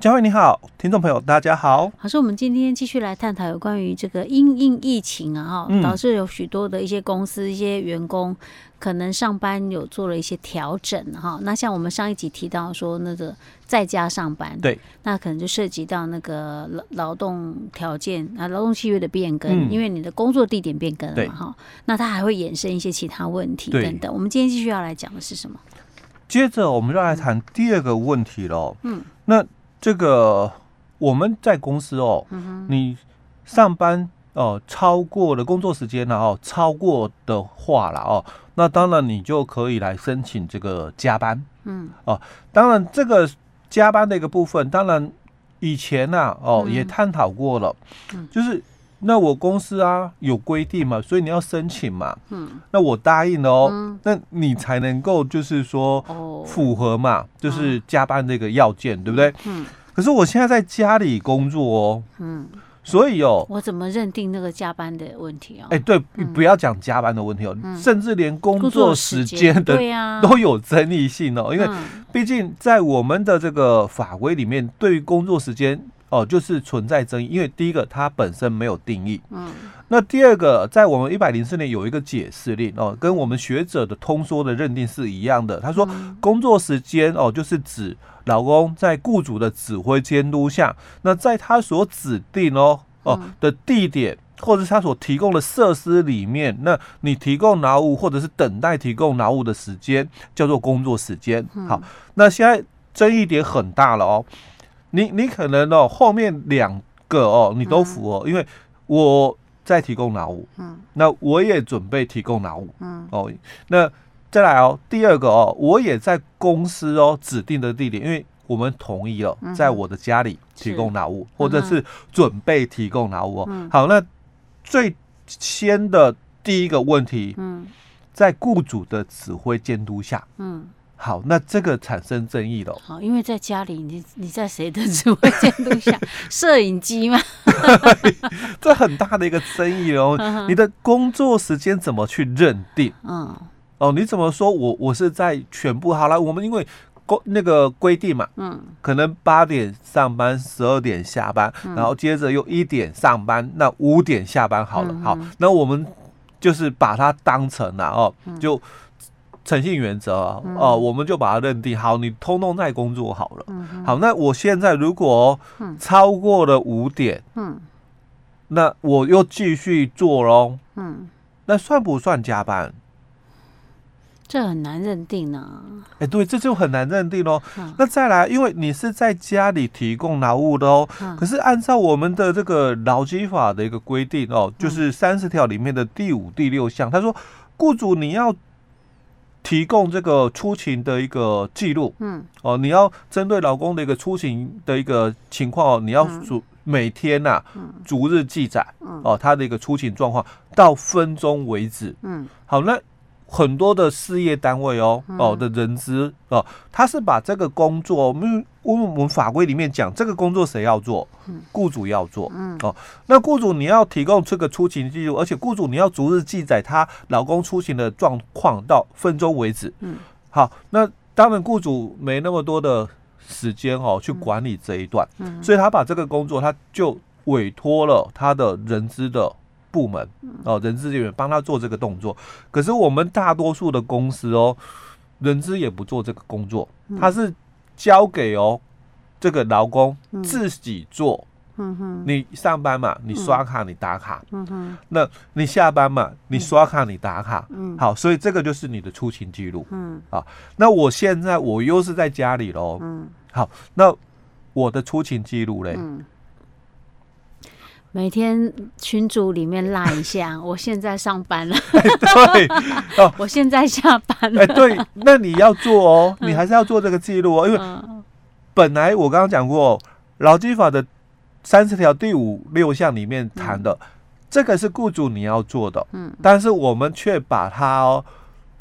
佳慧你好，听众朋友大家好。老师，我们今天继续来探讨有关于这个因应疫情啊，哈，导致有许多的一些公司、一些员工可能上班有做了一些调整哈。那像我们上一集提到说那个在家上班，对，那可能就涉及到那个劳劳动条件啊、劳动契约的变更，嗯、因为你的工作地点变更了嘛，哈。那它还会衍生一些其他问题等等。我们今天继续要来讲的是什么？接着我们就来谈第二个问题喽。嗯，那。这个我们在公司哦，你上班哦超过了工作时间了哦，超过的话了哦，那当然你就可以来申请这个加班，嗯。哦，当然这个加班的一个部分，当然以前呢哦也探讨过了，就是。那我公司啊有规定嘛，所以你要申请嘛。嗯。那我答应了哦，嗯、那你才能够就是说符合嘛，哦、就是加班这个要件，嗯、对不对？嗯。可是我现在在家里工作哦。嗯。所以哦，我怎么认定那个加班的问题哦？哎、欸，对，嗯、不要讲加班的问题哦，嗯、甚至连工作时间的对呀 都有争议性哦，因为毕竟在我们的这个法规里面，对于工作时间。哦，就是存在争议，因为第一个它本身没有定义，嗯，那第二个在我们一百零四年有一个解释令哦，跟我们学者的通说的认定是一样的。他说，工作时间哦，就是指老公在雇主的指挥监督下，那在他所指定哦哦的地点或者是他所提供的设施里面，那你提供劳务或者是等待提供劳务的时间叫做工作时间。好，那现在争议点很大了哦。你你可能哦，后面两个哦，你都符合，嗯、因为我在提供劳务，嗯，那我也准备提供劳务，嗯，哦，那再来哦，第二个哦，我也在公司哦指定的地点，因为我们同意了，在我的家里提供劳务，嗯、或者是准备提供劳务哦。嗯、好，那最先的第一个问题，嗯，在雇主的指挥监督下，嗯。好，那这个产生争议了。好，因为在家里，你你在谁的指挥监督下？摄影机吗？这很大的一个争议哦。你的工作时间怎么去认定？嗯，哦，你怎么说我我是在全部好了？我们因为规那个规定嘛，嗯，可能八点上班，十二点下班，然后接着又一点上班，那五点下班好了。好，那我们就是把它当成了哦，就。诚信原则哦，嗯呃，我们就把它认定好，你通通在工作好了。嗯、好，那我现在如果超过了五点，嗯，那我又继续做喽。嗯，那算不算加班？这很难认定呢。哎，对，这就很难认定喽。嗯、那再来，因为你是在家里提供劳务的哦，嗯、可是按照我们的这个劳基法的一个规定哦，就是三十条里面的第五、第六项，他说，雇主你要。提供这个出勤的一个记录，嗯，哦，你要针对老公的一个出勤的一个情况哦，你要逐每天呐，逐日记载，哦，他的一个出勤状况到分钟为止，嗯，好，那。很多的事业单位哦哦的人资哦，他是把这个工作，我们我们法规里面讲，这个工作谁要做？雇主要做。哦，那雇主你要提供这个出勤记录，而且雇主你要逐日记载他老公出勤的状况到分钟为止。嗯，好，那当然雇主没那么多的时间哦去管理这一段，所以他把这个工作他就委托了他的人资的。部门哦，人资人员帮他做这个动作，可是我们大多数的公司哦，人资也不做这个工作，他是交给哦这个劳工自己做。嗯哼，你上班嘛，你刷卡，你打卡。嗯哼，那你下班嘛，你刷卡，你打卡。嗯，好，所以这个就是你的出勤记录。嗯，啊，那我现在我又是在家里喽。嗯，好，那我的出勤记录嘞？嗯。每天群组里面拉一下，我现在上班了。对，哦，我现在下班了。哎，对，那你要做哦，你还是要做这个记录哦，因为本来我刚刚讲过，劳基法的三十条第五六项里面谈的，这个是雇主你要做的，嗯，但是我们却把它哦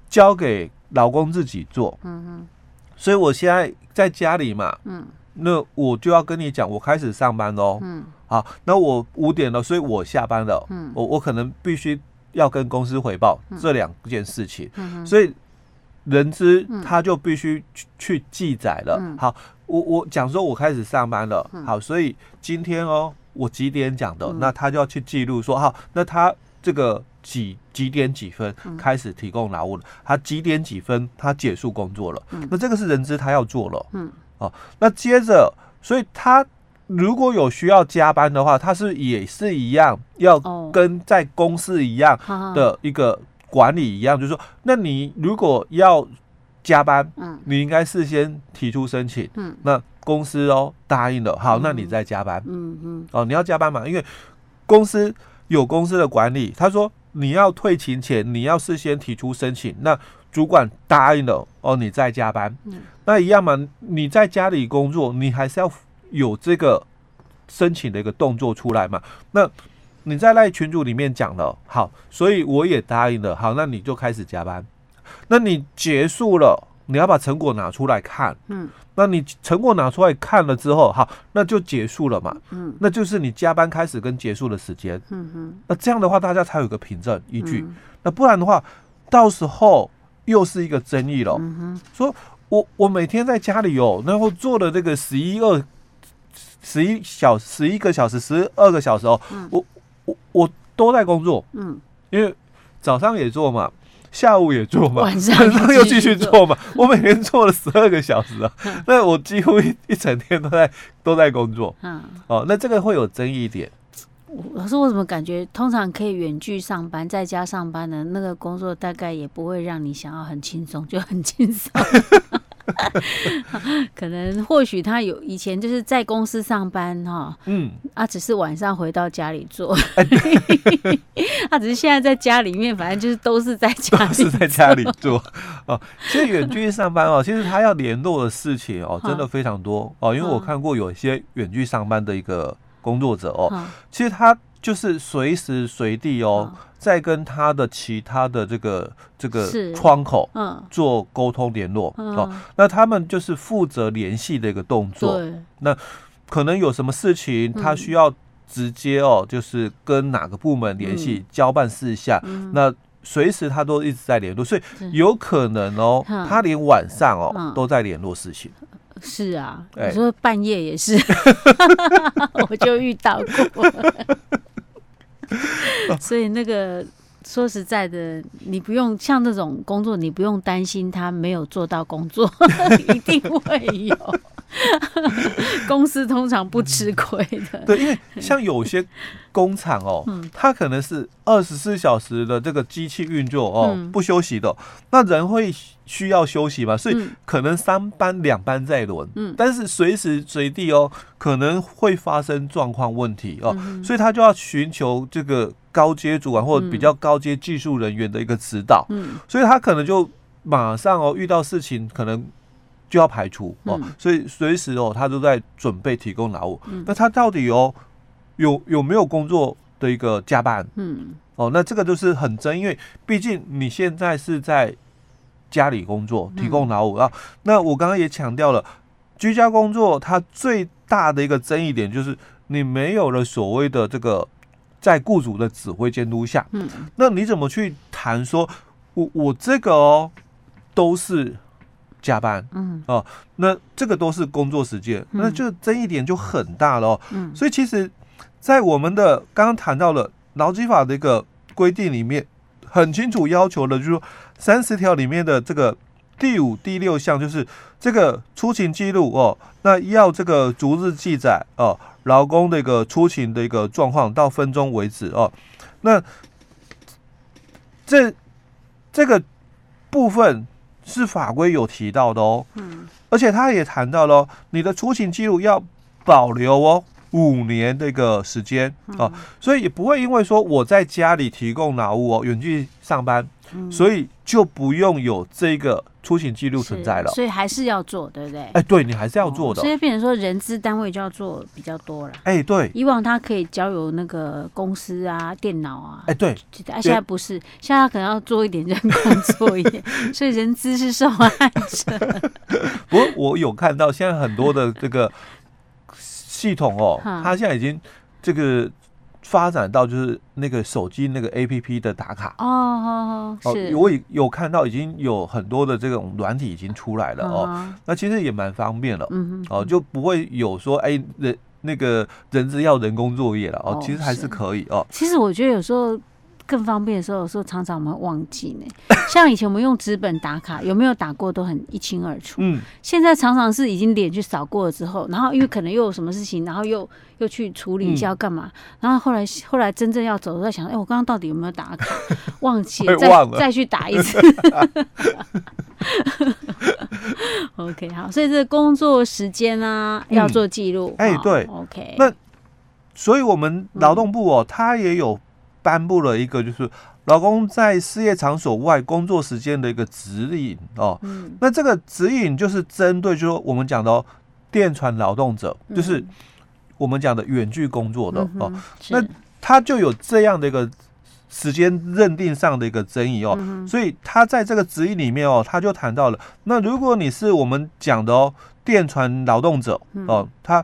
交给老公自己做，嗯哼，所以我现在在家里嘛，嗯。那我就要跟你讲，我开始上班喽。嗯，好，那我五点了，所以我下班了。嗯，我我可能必须要跟公司回报这两件事情。嗯，所以人资他就必须去去记载了。嗯、好，我我讲说，我开始上班了。嗯、好，所以今天哦，我几点讲的，嗯、那他就要去记录说，好，那他这个几几点几分开始提供劳务了，他几点几分他结束工作了。嗯、那这个是人资他要做了。嗯，哦，那接着，所以他如果有需要加班的话，他是也是一样，要跟在公司一样的一个。管理一样，就是说，那你如果要加班，嗯，你应该事先提出申请，嗯，那公司哦答应了，好，那你再加班，嗯嗯，哦，你要加班嘛，因为公司有公司的管理，他说你要退勤前你要事先提出申请，那主管答应了，哦，你再加班，嗯，那一样嘛，你在家里工作，你还是要有这个申请的一个动作出来嘛，那。你在赖群组里面讲了，好，所以我也答应了，好，那你就开始加班。那你结束了，你要把成果拿出来看，嗯，那你成果拿出来看了之后，好，那就结束了嘛，嗯，那就是你加班开始跟结束的时间，嗯哼，那这样的话，大家才有个凭证依据，嗯、那不然的话，到时候又是一个争议了。嗯哼，说我我每天在家里哦，然后做了这个十一二十一小十一个小时十二个小时哦，嗯、我。我我都在工作，嗯，因为早上也做嘛，下午也做嘛，晚上又继续做嘛。我每天做了十二个小时啊，那我几乎一一整天都在都在工作。嗯，哦，那这个会有争议点。老师，我怎么感觉通常可以远距上班，在家上班的那个工作，大概也不会让你想要很轻松，就很轻松。可能或许他有以前就是在公司上班哈，嗯，啊，只是晚上回到家里做，他 只是现在在家里面，反正就是都是在家里，是在家里做。哦。其实远距上班哦，其实他要联络的事情哦，真的非常多。哦。因为我看过有一些远距上班的一个工作者哦，其实他就是随时随地哦。在跟他的其他的这个这个窗口嗯。做沟通联络、嗯、哦，那他们就是负责联系的一个动作。对，那可能有什么事情他需要直接哦，就是跟哪个部门联系、嗯、交办事项，嗯、那随时他都一直在联络，所以有可能哦，他连晚上哦、嗯、都在联络事情。是啊，欸、你说半夜也是，我就遇到过。所以那个说实在的，你不用像那种工作，你不用担心他没有做到工作，一定会有。公司通常不吃亏的。对，因为像有些工厂哦，它可能是二十四小时的这个机器运作哦，不休息的，那人会需要休息嘛，所以可能三班两班在轮，嗯。但是随时随地哦，可能会发生状况问题哦，所以他就要寻求这个高阶主管或者比较高阶技术人员的一个指导，所以他可能就马上哦遇到事情可能。就要排除哦，所以随时哦，他都在准备提供劳务。那他到底有有有没有工作的一个加班？嗯，哦，那这个就是很真，因为毕竟你现在是在家里工作，提供劳务啊。那我刚刚也强调了，居家工作它最大的一个争议点就是你没有了所谓的这个在雇主的指挥监督下，嗯，那你怎么去谈说我我这个哦都是。加班，嗯哦，那这个都是工作时间，那就争议点就很大了哦。嗯，所以其实，在我们的刚刚谈到了劳基法的一个规定里面，很清楚要求的，就是说三十条里面的这个第五、第六项，就是这个出勤记录哦，那要这个逐日记载哦，劳工的一个出勤的一个状况到分钟为止哦。那这这个部分。是法规有提到的哦，嗯，而且他也谈到了，你的出勤记录要保留哦五年的一个时间啊，所以也不会因为说我在家里提供劳务哦，远距上班，所以就不用有这个。出行记录存在了，所以还是要做，对不对？哎、欸，对你还是要做的，哦、所以变成说人资单位就要做比较多了。哎、欸，对，以往他可以交由那个公司啊、电脑啊，哎、欸，对，啊，现在不是，现在他可能要做一点人工作业，所以人资是受害者。不过我有看到现在很多的这个系统哦，他现在已经这个发展到就是那个手机那个 APP 的打卡。哦，是，我也有看到已经有很多的这种软体已经出来了哦，那其实也蛮方便了，嗯哦，就不会有说哎人那个人资要人工作业了哦，其实还是。可以哦。其实我觉得有时候。更方便的时候，有时候常常我们会忘记呢。像以前我们用纸本打卡，有没有打过都很一清二楚。嗯，现在常常是已经脸去扫过了之后，然后因为可能又有什么事情，然后又又去处理一下要干嘛，然后后来后来真正要走，我在想，哎，我刚刚到底有没有打卡？忘记了，再再去打一次。OK，好，所以这个工作时间啊，要做记录。哎、嗯，对，OK。那所以我们劳动部哦，它也有。颁布了一个就是老公在事业场所外工作时间的一个指引哦，嗯、那这个指引就是针对就是我们讲的电传劳动者，嗯、就是我们讲的远距工作的、嗯、哦，那他就有这样的一个时间认定上的一个争议哦，嗯、所以他在这个指引里面哦，他就谈到了，那如果你是我们讲的哦电传劳动者哦，他。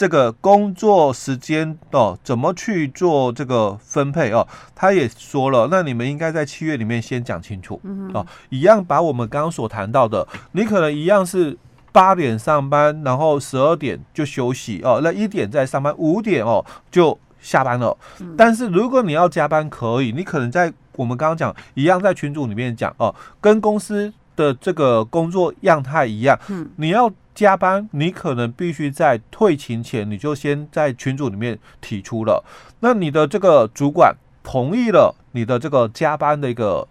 这个工作时间哦，怎么去做这个分配哦？他也说了，那你们应该在七月里面先讲清楚哦。一样把我们刚刚所谈到的，你可能一样是八点上班，然后十二点就休息哦，那一点再上班，五点哦就下班了。但是如果你要加班，可以，你可能在我们刚刚讲一样，在群组里面讲哦，跟公司的这个工作样态一样，你要。加班，你可能必须在退勤前，你就先在群组里面提出了。那你的这个主管同意了你的这个加班的一个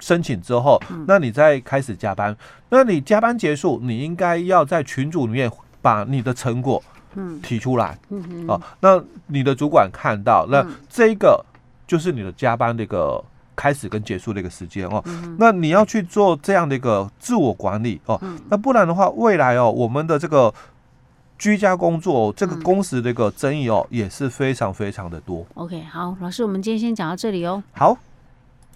申请之后，那你再开始加班。那你加班结束，你应该要在群组里面把你的成果提出来。哦，那你的主管看到，那这个就是你的加班的一个。开始跟结束的一个时间哦，嗯、那你要去做这样的一个自我管理哦，嗯、那不然的话，未来哦，我们的这个居家工作这个工时的一个争议哦，也是非常非常的多。OK，好，老师，我们今天先讲到这里哦。好。